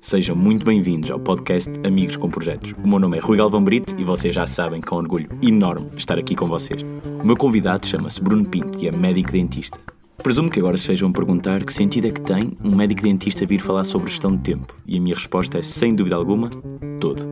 Sejam muito bem-vindos ao podcast Amigos com Projetos. O meu nome é Rui Galvão Brito e vocês já sabem com orgulho enorme estar aqui com vocês. O meu convidado chama-se Bruno Pinto e é médico dentista. Presumo que agora estejam a perguntar que sentido é que tem um médico dentista vir falar sobre gestão de tempo e a minha resposta é, sem dúvida alguma, todo.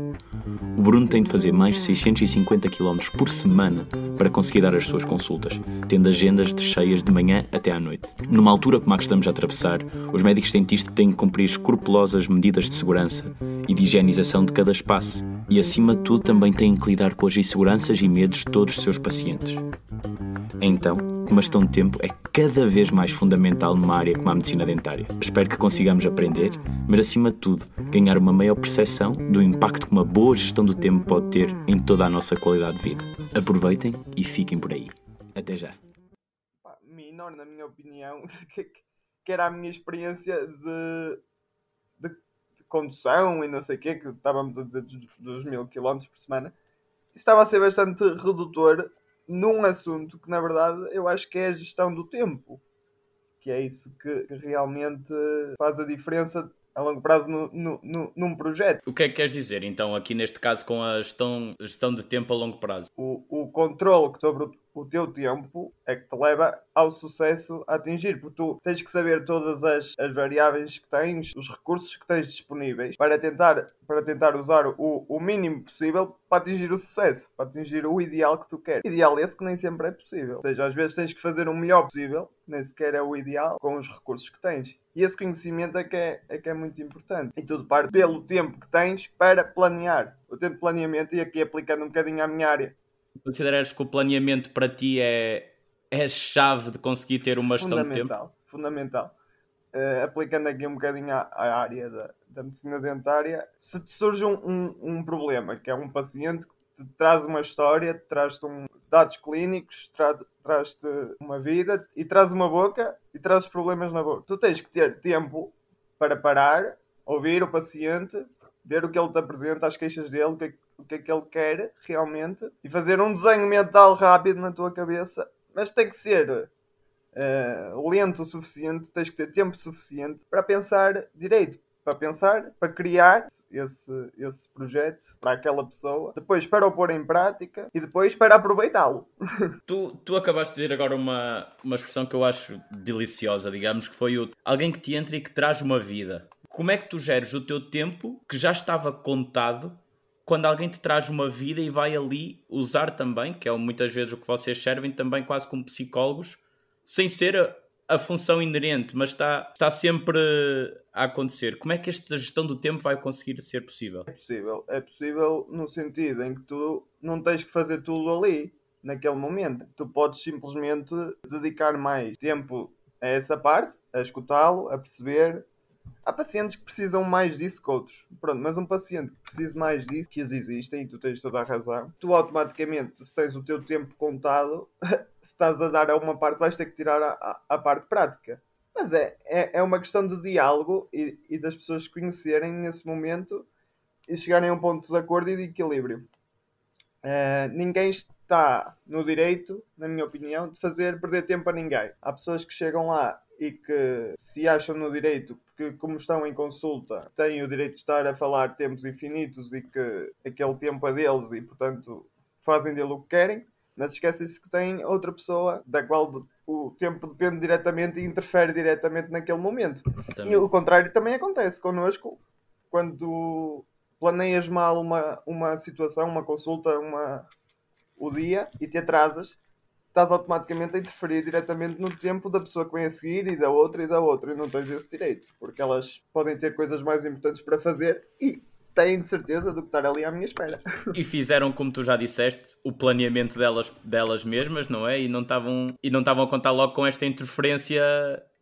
O Bruno tem de fazer mais de 650 km por semana para conseguir dar as suas consultas, tendo agendas de cheias de manhã até à noite. Numa altura como a que estamos a atravessar, os médicos dentistas têm de cumprir escrupulosas medidas de segurança e de higienização de cada espaço, e acima de tudo também têm que lidar com as inseguranças e medos de todos os seus pacientes. Então, uma gestão de tempo é cada vez mais fundamental numa área como a medicina dentária. Espero que consigamos aprender, mas acima de tudo, ganhar uma maior percepção do impacto que uma boa gestão do tempo pode ter em toda a nossa qualidade de vida. Aproveitem e fiquem por aí. Até já. Minor, na minha opinião, que era a minha experiência de, de, de condução e não sei o quê, que estávamos a dizer dos, dos mil quilómetros por semana. Estava a ser bastante redutor num assunto que, na verdade, eu acho que é a gestão do tempo. Que é isso que, realmente faz a diferença a longo prazo no, no, no, num projeto. O que é que queres dizer, então, aqui neste caso, com a gestão, gestão de tempo a longo prazo? O, o controle sobre o, o teu tempo é que te leva ao sucesso a atingir, porque tu tens que saber todas as, as variáveis que tens, os recursos que tens disponíveis para tentar, para tentar usar o, o mínimo possível para atingir o sucesso, para atingir o ideal que tu queres. Ideal esse que nem sempre é possível. Ou seja, às vezes tens que fazer o melhor possível, nem sequer é o ideal, com os recursos que tens. E esse conhecimento é que é, é que é muito importante. E tudo parte pelo tempo que tens para planear. O tempo de planeamento, e aqui aplicando um bocadinho à minha área, Consideras que o planeamento para ti é, é a chave de conseguir ter uma gestão de tempo? Fundamental. Uh, aplicando aqui um bocadinho à, à área da, da, medicina dentária, se te surge um, um, um, problema, que é um paciente que te traz uma história, te traz-te um, dados clínicos, tra traz-te uma vida e traz uma boca e traz problemas na boca. Tu tens que ter tempo para parar, ouvir o paciente, ver o que ele te apresenta, as queixas dele, o que é que o que é que ele quer realmente e fazer um desenho mental rápido na tua cabeça, mas tem que ser uh, lento o suficiente, tens que ter tempo suficiente para pensar direito, para pensar, para criar esse, esse projeto para aquela pessoa, depois para o pôr em prática e depois para aproveitá-lo. tu, tu acabaste de dizer agora uma, uma expressão que eu acho deliciosa, digamos, que foi o alguém que te entra e que traz uma vida. Como é que tu geres o teu tempo que já estava contado quando alguém te traz uma vida e vai ali usar também, que é muitas vezes o que vocês servem também quase como psicólogos, sem ser a, a função inerente, mas está, está sempre a acontecer. Como é que esta gestão do tempo vai conseguir ser possível? É possível. É possível no sentido em que tu não tens que fazer tudo ali, naquele momento. Tu podes simplesmente dedicar mais tempo a essa parte, a escutá-lo, a perceber, Há pacientes que precisam mais disso que outros. Pronto, mas um paciente que precisa mais disso, que existem, e tu tens toda a razão, tu automaticamente, se tens o teu tempo contado, se estás a dar a uma parte, vais ter que tirar a, a, parte prática. Mas é, é, é, uma questão de diálogo e, e das pessoas conhecerem nesse momento e chegarem a um ponto de acordo e de equilíbrio. Uh, ninguém está no direito, na minha opinião, de fazer perder tempo a ninguém. Há pessoas que chegam lá e que se acham no direito, porque como estão em consulta, têm o direito de estar a falar tempos infinitos e que aquele tempo é deles e, portanto, fazem dele o que querem, mas esquecem-se que têm outra pessoa da qual o tempo depende diretamente e interfere diretamente naquele momento. Também. E o contrário também acontece connosco, quando planeias mal uma, uma situação, uma consulta, uma, o dia e te atrasas, estás automaticamente a interferir diretamente no tempo da pessoa que vem a seguir e da outra e da outra e não tens esse direito, porque elas podem ter coisas mais importantes para fazer e têm de certeza do que estar ali à minha espera. E fizeram, como tu já disseste, o planeamento delas, delas mesmas, não é? E não estavam e não estavam a contar logo com esta interferência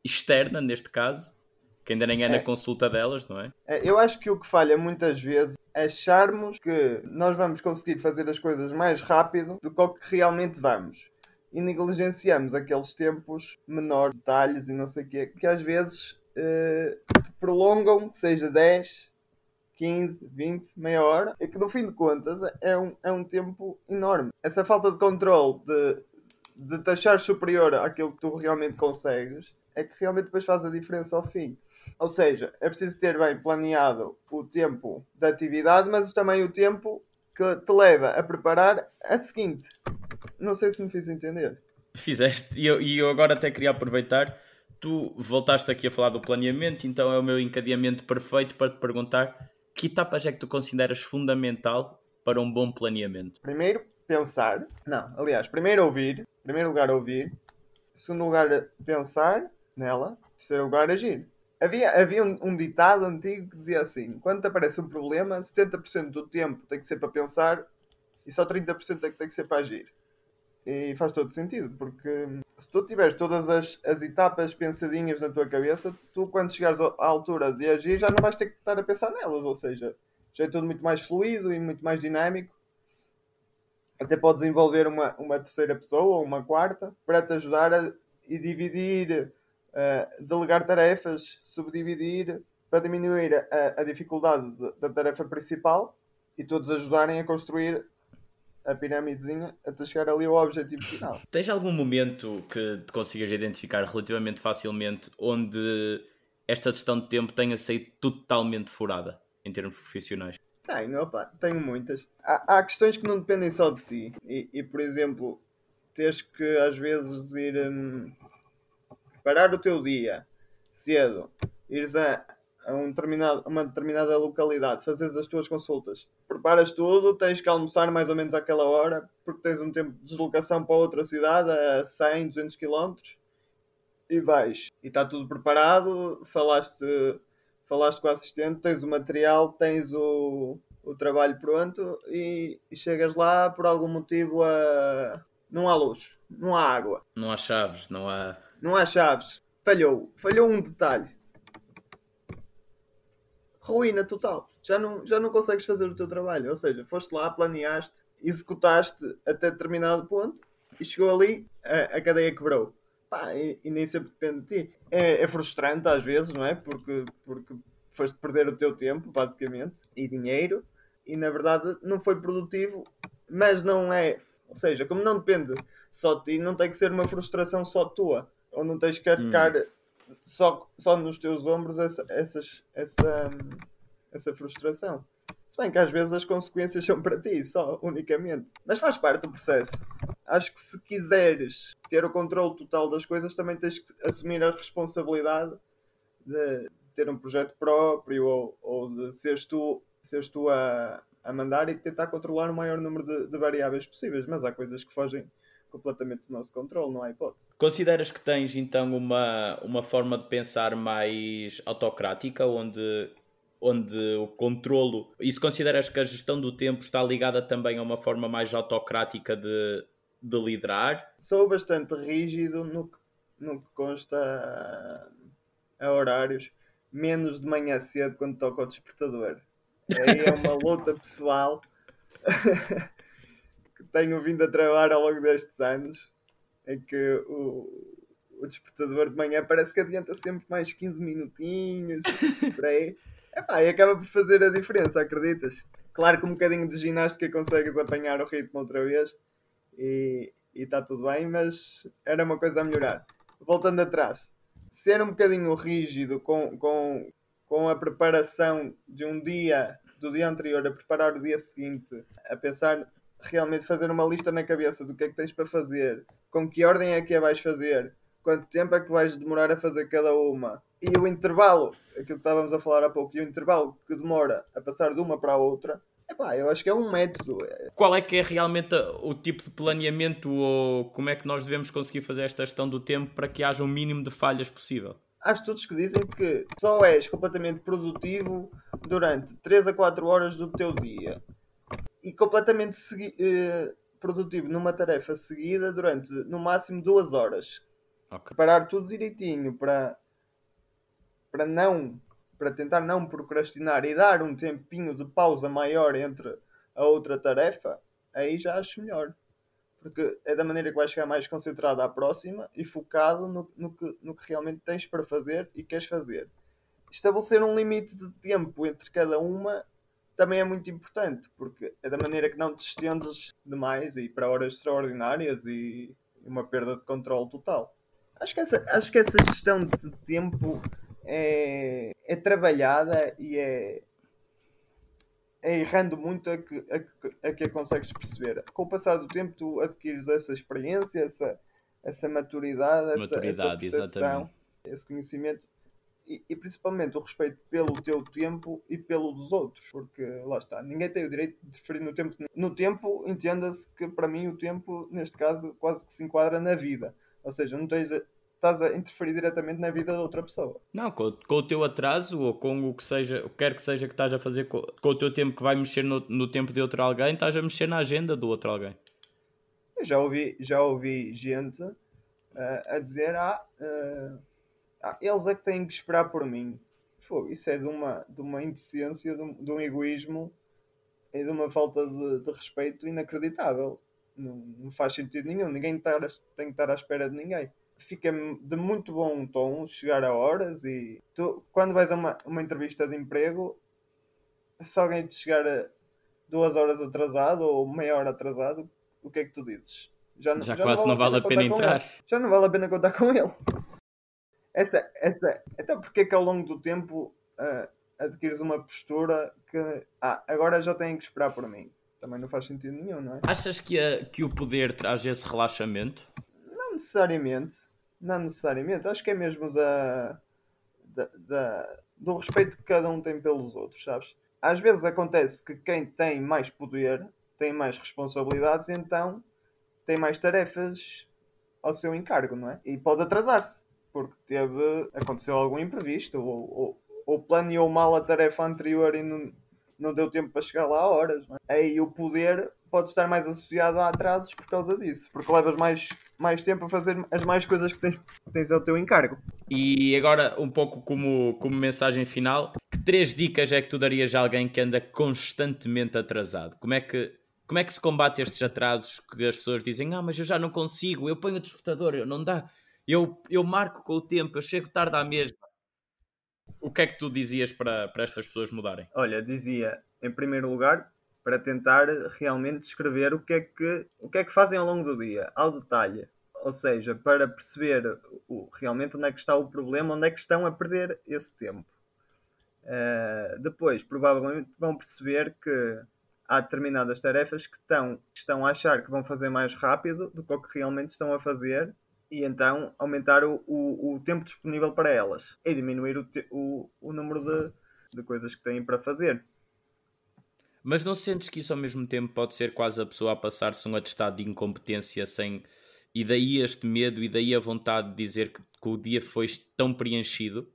externa, neste caso, que ainda nem é, é na consulta delas, não é? é? Eu acho que o que falha muitas vezes é acharmos que nós vamos conseguir fazer as coisas mais rápido do que o que realmente vamos e negligenciamos aqueles tempos menores, detalhes e não sei o quê, que às vezes te prolongam, seja 10, 15, 20, meia hora, é que no fim de contas é um, é um tempo enorme. Essa falta de controle de, de te achar superior àquilo que tu realmente consegues é que realmente depois faz a diferença ao fim. Ou seja, é preciso ter bem planeado o tempo da atividade, mas também o tempo que te leva a preparar a seguinte. Não sei se me fiz entender. Fizeste, e eu, e eu agora até queria aproveitar. Tu voltaste aqui a falar do planeamento, então é o meu encadeamento perfeito para te perguntar que etapas é que tu consideras fundamental para um bom planeamento? Primeiro, pensar. Não, aliás, primeiro ouvir. Primeiro lugar, ouvir. Segundo lugar, pensar nela. Terceiro lugar, agir. Havia, havia um, um, ditado antigo que dizia assim: quando te aparece um problema, 70% do tempo tem que ser para pensar e só 30% é que tem que ser para agir. E faz todo sentido, porque se tu tiveres todas as, as etapas pensadinhas na tua cabeça, tu quando chegares à altura de agir já não vais ter que estar a pensar nelas, ou seja, já é tudo muito mais fluido e muito mais dinâmico. Até podes envolver uma, uma terceira pessoa ou uma quarta para te ajudar a e dividir, uh, delegar tarefas, subdividir para diminuir a, a dificuldade de, da tarefa principal e todos ajudarem a construir a pirâmidezinha até chegar ali ao objetivo final. Tens algum momento que te consigas identificar relativamente facilmente onde esta gestão de tempo tenha saído totalmente furada em termos profissionais? Tenho, opa, tenho muitas. Há, há, questões que não dependem só de ti. E, e por exemplo, tens que às vezes ir hum, parar o teu dia cedo, ires a, a um determinado, uma determinada localidade, fazes as tuas consultas, preparas tudo, tens que almoçar mais ou menos àquela hora, porque tens um tempo de deslocação para outra cidade a 100, 200 km e vais. E está tudo preparado, falaste, falaste com o assistente, tens o material, tens o, o trabalho pronto e, e chegas lá por algum motivo a. Não há luz, não há água. Não há chaves, não há. Não há chaves. Falhou. Falhou um detalhe ruína total. Já não, já não consegues fazer o teu trabalho. Ou seja, foste lá, planeaste, executaste até determinado ponto e chegou ali, a, a cadeia quebrou. Pá, e, e, nem sempre depende de ti. É, é, frustrante às vezes, não é? Porque, porque foste perder o teu tempo, basicamente, e dinheiro, e na verdade não foi produtivo, mas não é. Ou seja, como não depende só de ti, não tem que ser uma frustração só tua. Ou não tens que carregar. Hum só, só nos teus ombros essa, essas, essa, essa frustração. Se bem que às vezes as consequências são para ti, só, unicamente. Mas faz parte do processo. Acho que se quiseres ter o controle total das coisas, também tens que assumir a responsabilidade de ter um projeto próprio ou, ou de seres tu, seres tu a, a mandar e tentar controlar o maior número de, de variáveis possíveis. Mas há coisas que fogem completamente do nosso controle, não há hipótese. Consideras que tens então uma, uma forma de pensar mais autocrática, onde, onde o controlo. E se consideras que a gestão do tempo está ligada também a uma forma mais autocrática de, de liderar? Sou bastante rígido no que, no que consta a, a horários, menos de manhã cedo quando toca o despertador. Aí é uma luta pessoal. tenho vindo a trabalhar ao longo destes anos, em que o, o despertador de manhã parece que adianta sempre mais 15 minutinhos, por aí. Epá, e acaba por fazer a diferença, acreditas? Claro que um bocadinho de ginástica consegues apanhar o ritmo outra vez e está tudo bem, mas era uma coisa a melhorar. Voltando atrás, ser um bocadinho rígido com, com, com a preparação de um dia, do dia anterior, a preparar o dia seguinte, a pensar realmente fazer uma lista na cabeça do que é que tens para fazer, com que ordem é que a vais fazer, quanto tempo é que vais demorar a fazer cada uma e o intervalo, aquilo que estávamos a falar há pouco, e o intervalo que demora a passar de uma para a outra. Epá, eu acho que é um método. Qual é que é realmente o tipo de planeamento ou como é que nós devemos conseguir fazer esta gestão do tempo para que haja o mínimo de falhas possível? Há estudos que dizem que só és completamente produtivo durante 3 a 4 horas do teu dia e completamente uh, produtivo numa tarefa seguida durante no máximo duas horas. Okay. Parar tudo direitinho para, para não para tentar não procrastinar e dar um tempinho de pausa maior entre a outra tarefa, aí já acho melhor. Porque é da maneira que vais chegar mais concentrado à próxima e focado no, no, que, no que realmente tens para fazer e queres fazer. estabelecer um limite de tempo entre cada uma também é muito importante, porque é da maneira que não te estendes demais e para horas extraordinárias e uma perda de controle total. Acho que essa, acho que essa gestão de tempo é, é trabalhada e é, é errando muito a que, a, que, a que a consegues perceber. Com o passar do tempo, tu adquires essa experiência, essa, essa maturidade, maturidade essa, essa exatamente. esse conhecimento e, e, principalmente o respeito pelo teu tempo e pelo dos outros, porque lá está, ninguém tem o direito de interferir no tempo. No tempo, entenda-se que para mim o tempo, neste caso, quase que se enquadra na vida. Ou seja, não tens a, estás a interferir diretamente na vida da outra pessoa. Não, com, com, o teu atraso ou com o que seja, o que quer que seja que estás a fazer com, com o teu tempo que vai mexer no, no, tempo de outro alguém, estás a mexer na agenda do outro alguém. Eu já ouvi, já ouvi gente uh, a dizer, ah, uh, ah, eles é que têm que esperar por mim. Pô, isso é de uma, de uma indecência, de um, de um egoísmo e de uma falta de, de respeito inacreditável. Não, não, faz sentido nenhum. Ninguém tá, tem que estar à espera de ninguém. Fica de muito bom tom chegar a horas e tu, quando vais a uma, uma entrevista de emprego, se alguém te chegar a duas horas atrasado ou meia hora atrasado, o que é que tu dizes? Já, já, já quase não vale a pena, pena entrar. Já não vale a pena contar com ele essa, essa, então porque é que ao longo do tempo uh, adquires uma postura que ah, agora já têm que esperar por mim? Também não faz sentido nenhum, não é? Achas que, a, que o poder traz esse relaxamento? Não necessariamente. Não necessariamente. Acho que é mesmo da, da, da, do respeito que cada um tem pelos outros, sabes? Às vezes acontece que quem tem mais poder tem mais responsabilidades, então tem mais tarefas ao seu encargo, não é? E pode atrasar-se porque teve, aconteceu algum imprevisto ou, ou, ou planeou mal a tarefa anterior e não, não deu tempo para chegar lá a horas. É? Aí o poder pode estar mais associado a atrasos por causa disso, porque levas mais, mais tempo a fazer as mais coisas que tens, tens ao teu encargo. E agora, um pouco como, como mensagem final, que três dicas é que tu darias a alguém que anda constantemente atrasado? Como é que como é que se combate estes atrasos que as pessoas dizem, ah, mas eu já não consigo, eu ponho o despertador, não dá. Eu, eu marco com o tempo, eu chego tarde à mesma. O que é que tu dizias para, para estas pessoas mudarem? Olha, dizia, em primeiro lugar, para tentar realmente descrever o que é que, o que, é que fazem ao longo do dia, ao detalhe. Ou seja, para perceber o, realmente onde é que está o problema, onde é que estão a perder esse tempo. Uh, depois, provavelmente, vão perceber que há determinadas tarefas que estão, estão a achar que vão fazer mais rápido do que o que realmente estão a fazer e então aumentar o, o, o, tempo disponível para elas e diminuir o, o, o número de, de coisas que têm para fazer. Mas não sentes que isso ao mesmo tempo pode ser quase a pessoa a passar-se um atestado de incompetência sem. E daí este medo e daí a vontade de dizer que, que o dia foi tão preenchido?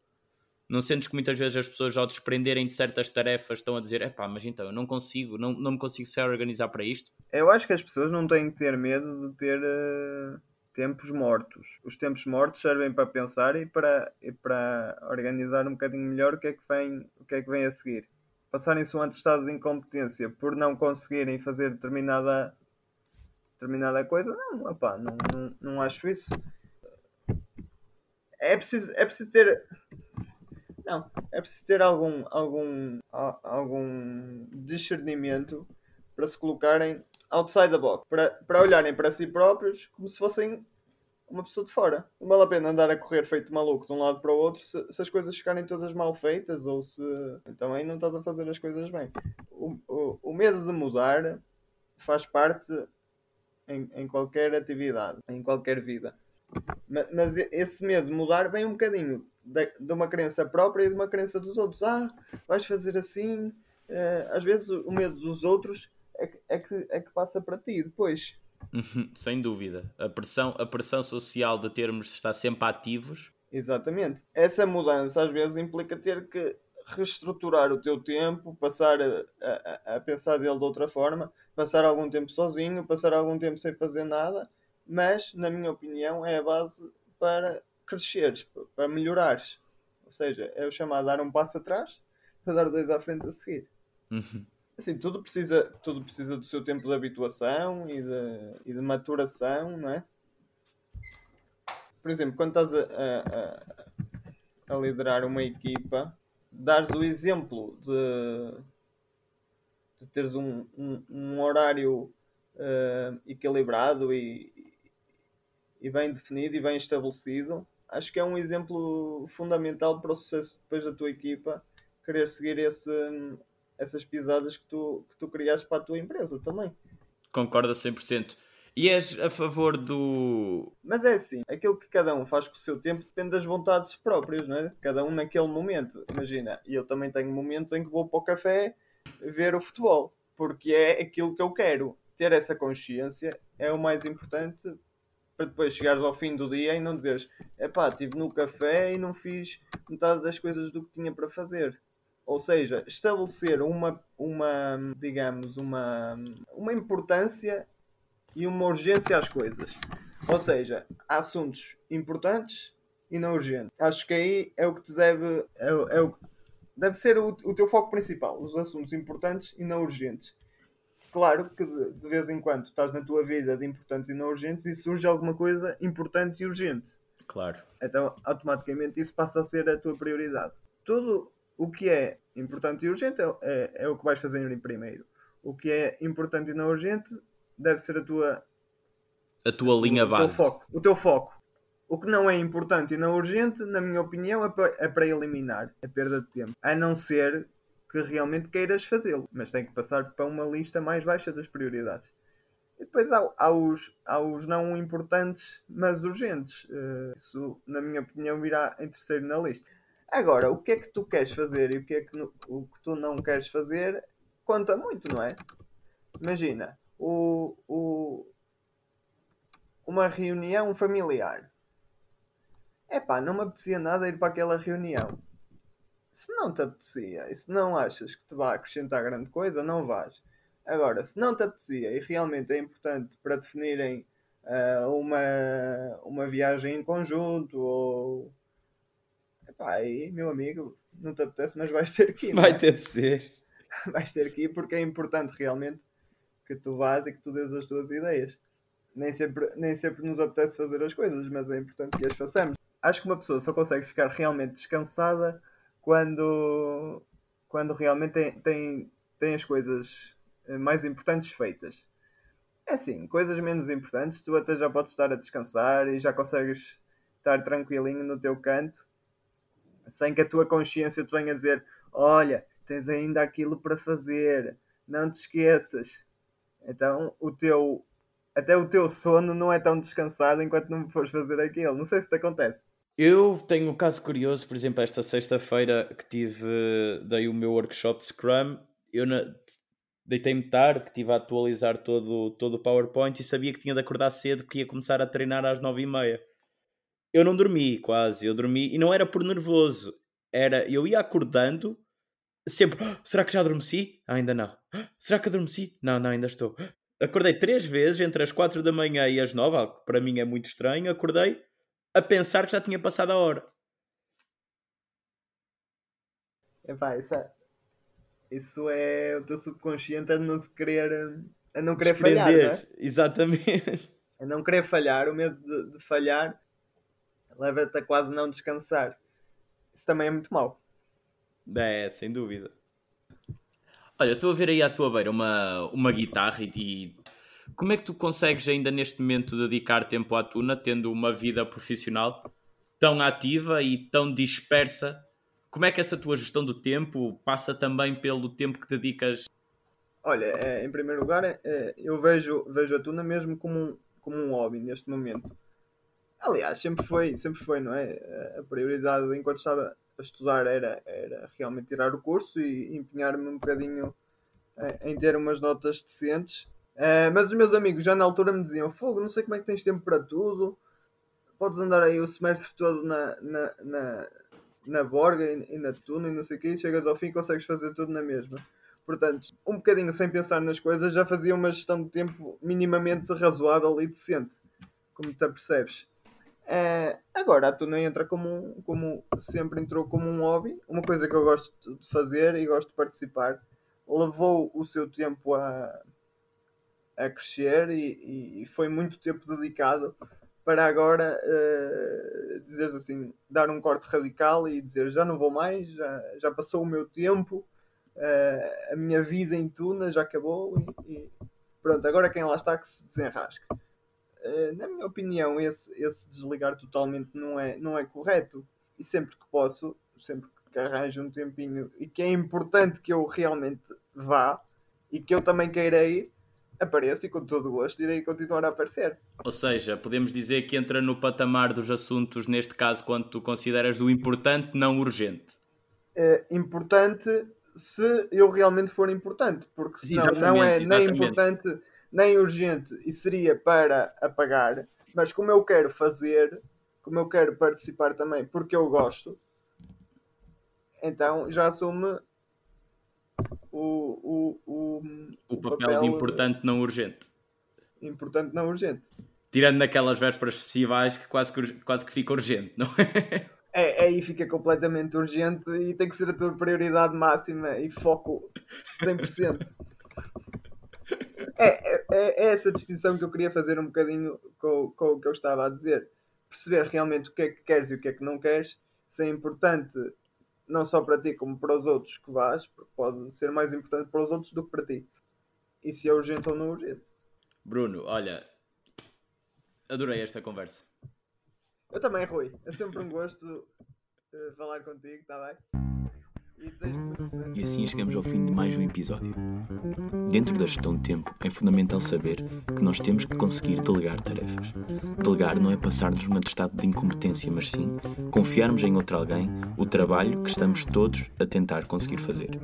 Não sentes que muitas vezes as pessoas ao desprenderem de certas tarefas estão a dizer epá, mas então eu não consigo, não, não me consigo se organizar para isto? Eu acho que as pessoas não têm que ter medo de ter. Uh tempos mortos. Os tempos mortos servem para pensar e para, e para organizar um bocadinho melhor o que é que vem, o que é que vem a seguir. Passarem-se um atestado de incompetência por não conseguirem fazer determinada, determinada coisa, não, opá, não, não, não acho isso. É preciso, é preciso ter. Não, é preciso ter algum, algum, algum discernimento para se colocarem outside the box, para, para olharem para si próprios como se fossem uma pessoa de fora. Não vale a pena andar a correr feito maluco de um lado para o outro se, se as coisas ficarem todas mal feitas ou se. Então aí não estás a fazer as coisas bem. O, o, o medo de mudar faz parte em, em qualquer atividade, em qualquer vida. Mas, mas esse medo de mudar vem um bocadinho de, de, uma crença própria e de uma crença dos outros. Ah, vais fazer assim. Uh, às vezes o medo dos outros é que, é que, é que passa para ti depois. Uhum, sem dúvida. A pressão, a pressão social de termos estar sempre ativos. Exatamente. Essa mudança às vezes implica ter que reestruturar o teu tempo, passar a, a, a, pensar dele de outra forma, passar algum tempo sozinho, passar algum tempo sem fazer nada, mas, na minha opinião, é a base para cresceres, para melhorares. Ou seja, é o chamado dar um passo atrás para dar dois à frente a seguir. Uhum. Assim, tudo precisa, tudo precisa do seu tempo de habituação e de, e de maturação, não é? Por exemplo, quando estás a, a, a liderar uma equipa, dares o exemplo de, de teres um, um, um horário uh, equilibrado e, e bem definido e bem estabelecido, acho que é um exemplo fundamental para o sucesso depois da tua equipa querer seguir esse, essas pisadas que tu, que tu criaste para a tua empresa também. Concordo a 100%. E és a favor do. Mas é assim, aquilo que cada um faz com o seu tempo depende das vontades próprias, não é? Cada um naquele momento. Imagina, eu também tenho momentos em que vou para o café ver o futebol, porque é aquilo que eu quero. Ter essa consciência é o mais importante para depois chegares ao fim do dia e não dizeres epá, estive no café e não fiz metade das coisas do que tinha para fazer. Ou seja, estabelecer uma, uma digamos, uma, uma importância e uma urgência às coisas. Ou seja, há assuntos importantes e não urgentes. Acho que aí é o que te deve. É, é o, deve ser o, o teu foco principal, os assuntos importantes e não urgentes. Claro que de, de, vez em quando estás na tua vida de importantes e não urgentes e surge alguma coisa importante e urgente. Claro. Então, automaticamente, isso passa a ser a tua prioridade. Tudo o que é importante e urgente é, é, é o que vais fazer em primeiro. O que é importante e não urgente deve ser a tua. A tua linha o, base. Teu foco, o teu foco. O que não é importante e não urgente, na minha opinião, é para, é para eliminar. É perda de tempo. A não ser que realmente queiras fazê-lo. Mas tem que passar para uma lista mais baixa das prioridades. E depois há, há, os, há os não importantes, mas urgentes. Uh, isso, na minha opinião, virá em terceiro na lista. Agora, o que é que tu queres fazer e o que é que, o que tu não queres fazer conta muito, não é? Imagina, o, o, uma reunião familiar. Epá, não me apetecia nada ir para aquela reunião se não te apetecia e se não achas que te vai acrescentar grande coisa, não vais. Agora, se não te apetecia e realmente é importante para definirem uh, uma, uma viagem em conjunto ou. Aí, meu amigo, não te apetece, mas vais ter que ir. Vai é? ter de ser. vais ter que ir porque é importante realmente que tu vás e que tu dês as tuas ideias. Nem sempre, nem sempre nos apetece fazer as coisas, mas é importante que as façamos. Acho que uma pessoa só consegue ficar realmente descansada quando, quando realmente tem, tem, tem as coisas eh, mais importantes feitas. É assim, coisas menos importantes, tu até já podes estar a descansar e já consegues estar tranquilinho no teu canto, sem que a tua consciência te venha dizer: Olha, tens ainda aquilo para fazer, não te esqueças. Então, o teu, até o teu sono não é tão descansado enquanto não fores fazer aquilo. Não sei se te acontece. Eu tenho um caso curioso, por exemplo, esta sexta-feira que tive, dei o meu workshop de Scrum, eu deitei-me tarde, que estive a atualizar todo, todo o PowerPoint e sabia que tinha de acordar cedo, que ia começar a treinar às nove e meia. Eu não dormi quase, eu dormi, e não era por nervoso, era, eu ia acordando, sempre, oh, será que já adormeci? Ah, ainda não. Oh, será que adormeci? Não, não, ainda estou. Acordei três vezes entre as quatro da manhã e as nove, algo que para mim é muito estranho, acordei a pensar que já tinha passado a hora. Epá, isso é, isso é o teu subconsciente a não se querer a não querer falhar, não é? Exatamente. A não querer falhar, o medo de, de falhar leva-te a quase não descansar. Isso também é muito mau. É, sem dúvida. Olha, estou a ver aí à tua beira uma, uma guitarra e, e como é que tu consegues ainda neste momento dedicar tempo à tuna, tendo uma vida profissional tão ativa e tão dispersa? Como é que essa tua gestão do tempo passa também pelo tempo que dedicas? Olha, é, em primeiro lugar, é, eu vejo, vejo a tuna mesmo como um, como um hobby neste momento. Aliás, sempre foi, sempre foi, não é? A prioridade enquanto estava a estudar era, era realmente tirar o curso e empenhar-me um bocadinho em ter umas notas decentes Uh, mas os meus amigos já na altura me diziam: Fogo, não sei como é que tens tempo para tudo. Podes andar aí o semestre todo na, na, na, na Borga e, na Tuna e não sei o quê. E chegas ao fim e consegues fazer tudo na mesma. Portanto, um bocadinho sem pensar nas coisas, já fazia uma gestão de tempo minimamente razoável e decente. Como te apercebes. Uh, agora, a Tuna entra como, como sempre entrou como um hobby, uma coisa que eu gosto de fazer e gosto de participar. Levou o seu tempo a a crescer e, e, foi muito tempo dedicado para agora uh, assim, dar um corte radical e dizer já não vou mais, já, já passou o meu tempo, uh, a minha vida em Tuna já acabou e, e, pronto, agora quem lá está que se desenrasque. Uh, na minha opinião, esse, esse desligar totalmente não é, não é correto. E sempre que posso, sempre que arranjo um tempinho e que é importante que eu realmente vá e que eu também queira ir, apareço e com todo o gosto irei continuar a aparecer. Ou seja, podemos dizer que entra no patamar dos assuntos, neste caso, quando tu consideras o importante, não urgente. É importante se eu realmente for importante, porque senão não é nem importante nem urgente e seria para apagar, mas como eu quero fazer, como eu quero participar também, porque eu gosto, então já assume o, o, o, o, papel, papel de importante não urgente. Importante não urgente. Tirando naquelas vésperas festivais que quase que, quase que fica urgente, não é? É, aí fica completamente urgente e tem que ser a tua prioridade máxima e foco 100%. É, é, é, essa distinção que eu queria fazer um bocadinho com, com o que eu estava a dizer. Perceber realmente o que é que queres e o que é que não queres, se é importante não só para ti como para os outros que vais, porque pode ser mais importante para os outros do que para ti. E se é urgente ou não urgente. Bruno, olha, adorei esta conversa. Eu também, Rui. É sempre um gosto uh, falar contigo, está bem? E assim chegamos ao fim de mais um episódio. Dentro da gestão de tempo, é fundamental saber que nós temos que conseguir delegar tarefas. Delegar não é passar-nos um atestado de incompetência, mas sim confiarmos em outro alguém o trabalho que estamos todos a tentar conseguir fazer.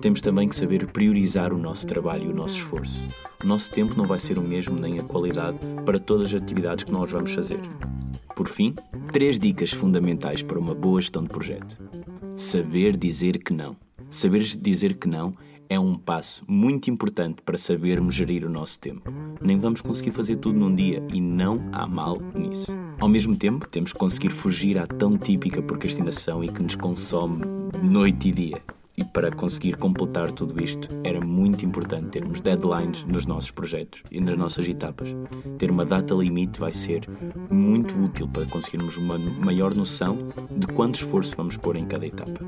Temos também que saber priorizar o nosso trabalho e o nosso esforço. O nosso tempo não vai ser o mesmo nem a qualidade para todas as atividades que nós vamos fazer. Por fim, três dicas fundamentais para uma boa gestão de projeto. Saber dizer que não. Saber dizer que não é um passo muito importante para sabermos gerir o nosso tempo. Nem vamos conseguir fazer tudo num dia e não há mal nisso. Ao mesmo tempo, temos que conseguir fugir à tão típica procrastinação e que nos consome noite e dia. E para conseguir completar tudo isto, era muito importante termos deadlines nos nossos projetos e nas nossas etapas. Ter uma data limite vai ser muito útil para conseguirmos uma maior noção de quanto esforço vamos pôr em cada etapa.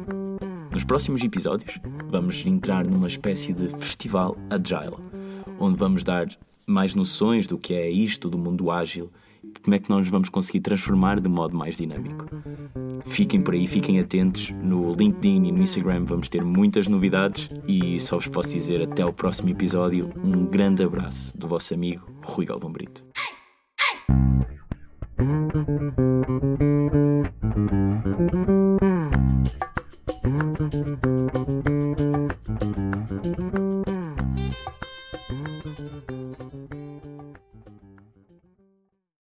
Nos próximos episódios, vamos entrar numa espécie de festival agile, onde vamos dar mais noções do que é isto do mundo ágil como é que nós vamos conseguir transformar de modo mais dinâmico. Fiquem por aí, fiquem atentos. No LinkedIn e no Instagram vamos ter muitas novidades e só vos posso dizer até ao próximo episódio. Um grande abraço do vosso amigo Rui Galvão Brito. Hey, hey.